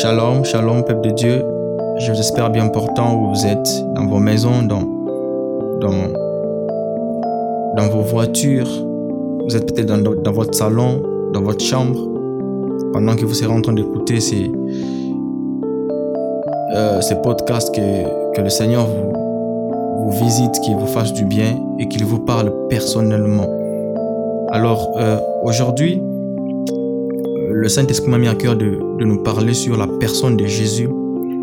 Shalom, shalom, peuple de Dieu. Je vous espère bien portant où vous êtes, dans vos maisons, dans, dans, dans vos voitures. Vous êtes peut-être dans, dans votre salon, dans votre chambre, pendant que vous serez en train d'écouter ces, euh, ces podcasts que, que le Seigneur vous, visite, qu'il vous fasse du bien et qu'il vous parle personnellement. Alors, euh, aujourd'hui, le Saint-Esprit m'a mis à cœur de, de nous parler sur la personne de Jésus,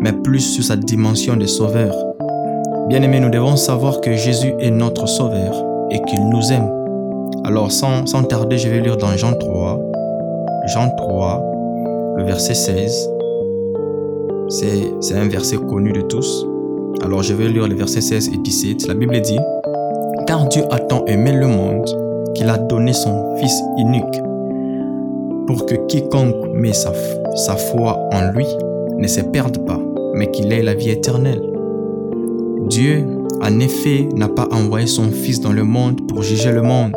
mais plus sur sa dimension de sauveur. Bien aimé, nous devons savoir que Jésus est notre sauveur et qu'il nous aime. Alors, sans, sans tarder, je vais lire dans Jean 3, Jean 3, le verset 16. C'est un verset connu de tous. Alors, je vais lire les versets 16 et 17. La Bible dit Car Dieu a tant aimé le monde qu'il a donné son Fils unique pour que quiconque met sa, foi en lui ne se perde pas, mais qu'il ait la vie éternelle. Dieu, en effet, n'a pas envoyé son Fils dans le monde pour juger le monde,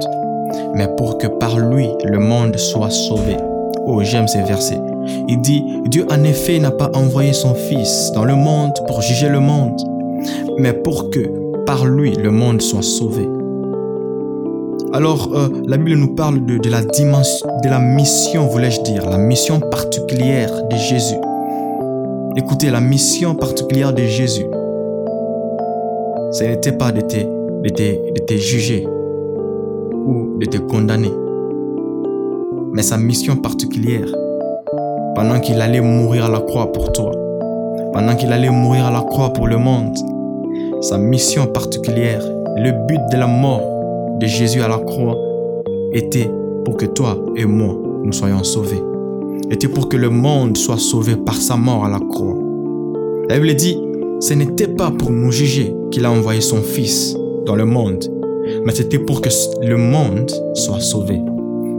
mais pour que par lui le monde soit sauvé. Oh, j'aime ces versets. Il dit, Dieu en effet n'a pas envoyé son Fils dans le monde pour juger le monde, mais pour que par lui le monde soit sauvé. Alors, euh, la Bible nous parle de, la mission, voulais-je dire, la mission particulière de Jésus. Écoutez, la mission particulière de Jésus, ce n'était pas de de te juger ou de te condamner, mais sa mission particulière, pendant qu'il allait mourir à la croix pour toi, pendant qu'il allait mourir à la croix pour le monde, sa mission particulière, le but de la mort, de Jésus à la croix était pour que toi et moi, nous soyons sauvés. Était pour que le monde soit sauvé par sa mort à la croix. La Bible dit, ce n'était pas pour nous juger qu'il a envoyé son Fils dans le monde, mais c'était pour que le monde soit sauvé.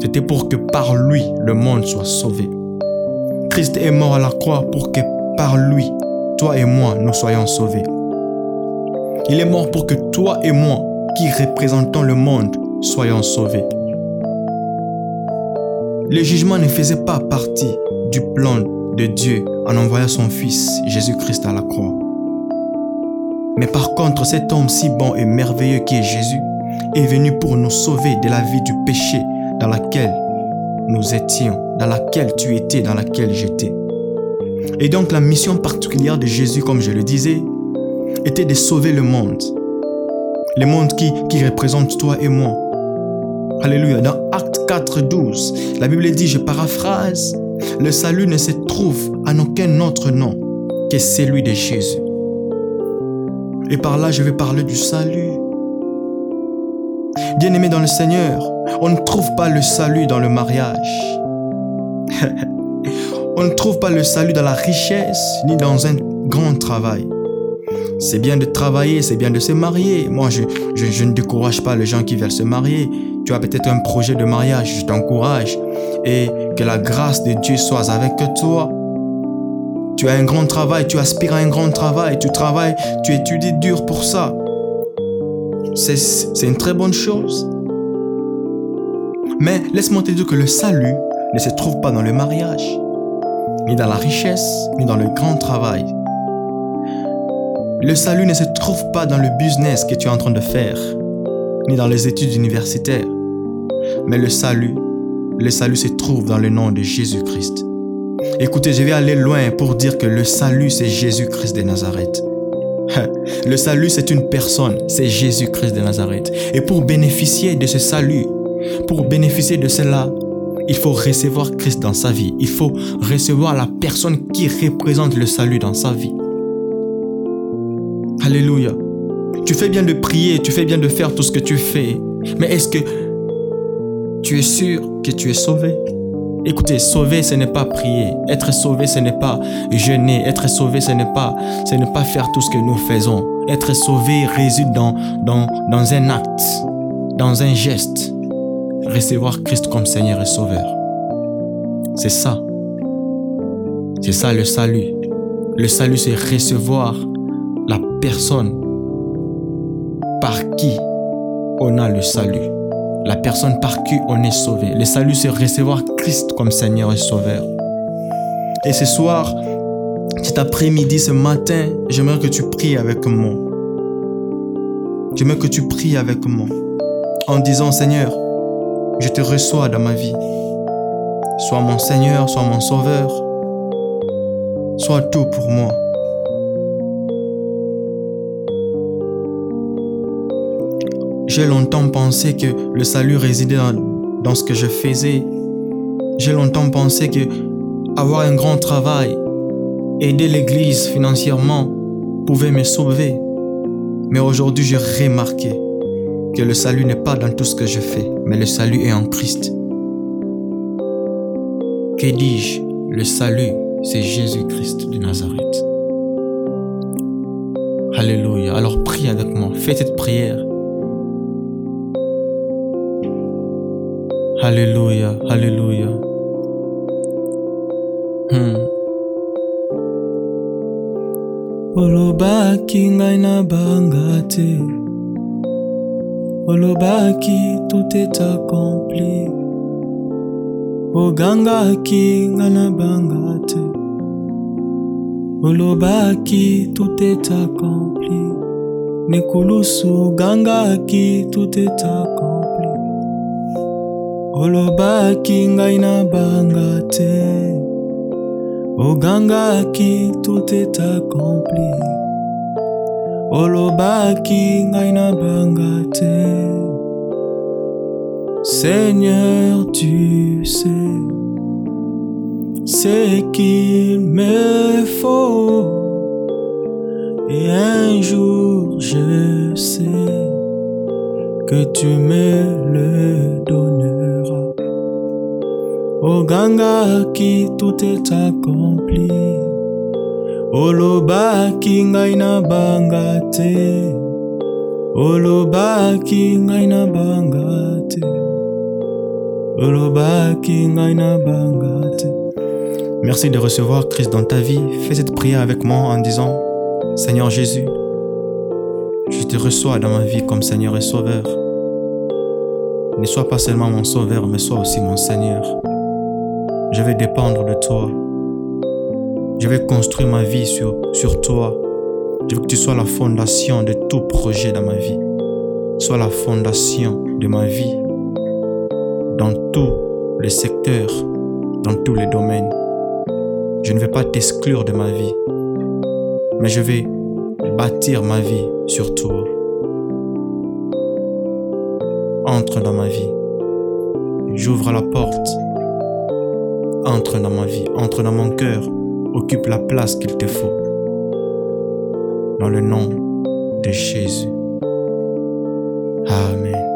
C'était pour que par lui, le monde soit sauvé. Christ est mort à la croix pour que par lui, toi et moi, nous soyons sauvés. Il est mort pour que toi et moi, qui représentons le monde soyons sauvés. Le jugement ne faisait pas partie du plan de Dieu en envoyant son Fils Jésus-Christ à la croix. Mais par contre, cet homme si bon et merveilleux qui est Jésus est venu pour nous sauver de la vie du péché dans laquelle nous étions, dans laquelle tu étais, dans laquelle j'étais. Et donc la mission particulière de Jésus, comme je le disais, était de sauver le monde le monde qui, qui représente toi et moi. Alléluia. Dans Acte 4, 12, la Bible dit, je paraphrase, le salut ne se trouve en aucun autre nom que celui de Jésus. Et par là, je vais parler du salut. Bien-aimé dans le Seigneur, on ne trouve pas le salut dans le mariage. on ne trouve pas le salut dans la richesse ni dans un grand travail. C'est bien de travailler, c'est bien de se marier. Moi, je, ne décourage pas les gens qui veulent se marier. Tu as peut-être un projet de mariage, je t'encourage. Et que la grâce de Dieu soit avec toi. Tu as un grand travail, tu aspires à un grand travail, tu travailles, tu étudies dur pour ça. C'est une très bonne chose. Mais laisse-moi te dire que le salut ne se trouve pas dans le mariage, ni dans la richesse, ni dans le grand travail. Le salut ne se trouve pas dans le business que tu es en train de faire, ni dans les études universitaires. Mais le salut, le salut se trouve dans le nom de Jésus-Christ. Écoutez, je vais aller loin pour dire que le salut, c'est Jésus-Christ de Nazareth. Le salut, c'est une personne, c'est Jésus-Christ de Nazareth. Et pour bénéficier de ce salut, pour bénéficier de cela, il faut recevoir Christ dans sa vie. Il faut recevoir la personne qui représente le salut dans sa vie. Alléluia. Tu fais bien de prier, tu fais bien de faire tout ce que tu fais. Mais est-ce que tu es sûr que tu es sauvé? Écoutez, sauver, ce n'est pas prier. Être sauvé, ce n'est pas jeûner. Être sauvé, ce n'est pas, ce n'est pas faire tout ce que nous faisons. Être sauvé réside dans, dans, dans un acte, dans un geste. Recevoir Christ comme Seigneur et Sauveur. C'est ça. C'est ça le salut. Le salut, c'est recevoir la personne par qui on a le salut. La personne par qui on est sauvé. Le salut, c'est recevoir Christ comme Seigneur et Sauveur. Et ce soir, cet après-midi, ce matin, j'aimerais que tu pries avec moi. J'aimerais que tu pries avec moi en disant Seigneur, je te reçois dans ma vie. Sois mon Seigneur, sois mon Sauveur. Sois tout pour moi. J'ai longtemps pensé que le salut résidait dans, ce que je faisais. J'ai longtemps pensé que avoir un grand travail, aider l'Église financièrement pouvait me sauver. Mais aujourd'hui, j'ai remarqué que le salut n'est pas dans tout ce que je fais, mais le salut est en Christ. Que dis-je? Le salut, c'est Jésus-Christ de Nazareth. Alléluia. Alors prie avec moi. Fais cette prière. Alléluia. Alléluia. Hmm. olobaki ngai na banga te olobaki tout est accompli ogangaki ngai na banga te olobaki tout est accompli nekulusu ogangaki tout est accompli olobaki ngai na banga te. Ogangaki tout est accompli. Olobaki ngai na banga seigneur tu sais. Ce qu'il me faut. Et un jour je sais que tu me le donneras ogangaki tout est accompli olobaki ngai na banga te olobaki ngai na banga te olobaki ngai na banga te Merci de recevoir Christ dans ta vie. Fais cette prière avec moi en disant Seigneur Jésus, je te reçois dans ma vie comme Seigneur et Sauveur. Ne sois pas seulement mon Sauveur, mais sois aussi mon Seigneur. Je vais dépendre de toi. Je vais construire ma vie sur, toi. Je veux que tu sois la fondation de tout projet dans ma vie. Sois la fondation de ma vie dans tous les secteurs, dans tous les domaines. Je ne vais pas t'exclure de ma vie, mais je vais bâtir ma vie sur toi. Entre dans ma vie. J'ouvre la porte. Entre dans ma vie, entre dans mon cœur. Occupe la place qu'il te faut. Dans le nom de Jésus. Amen.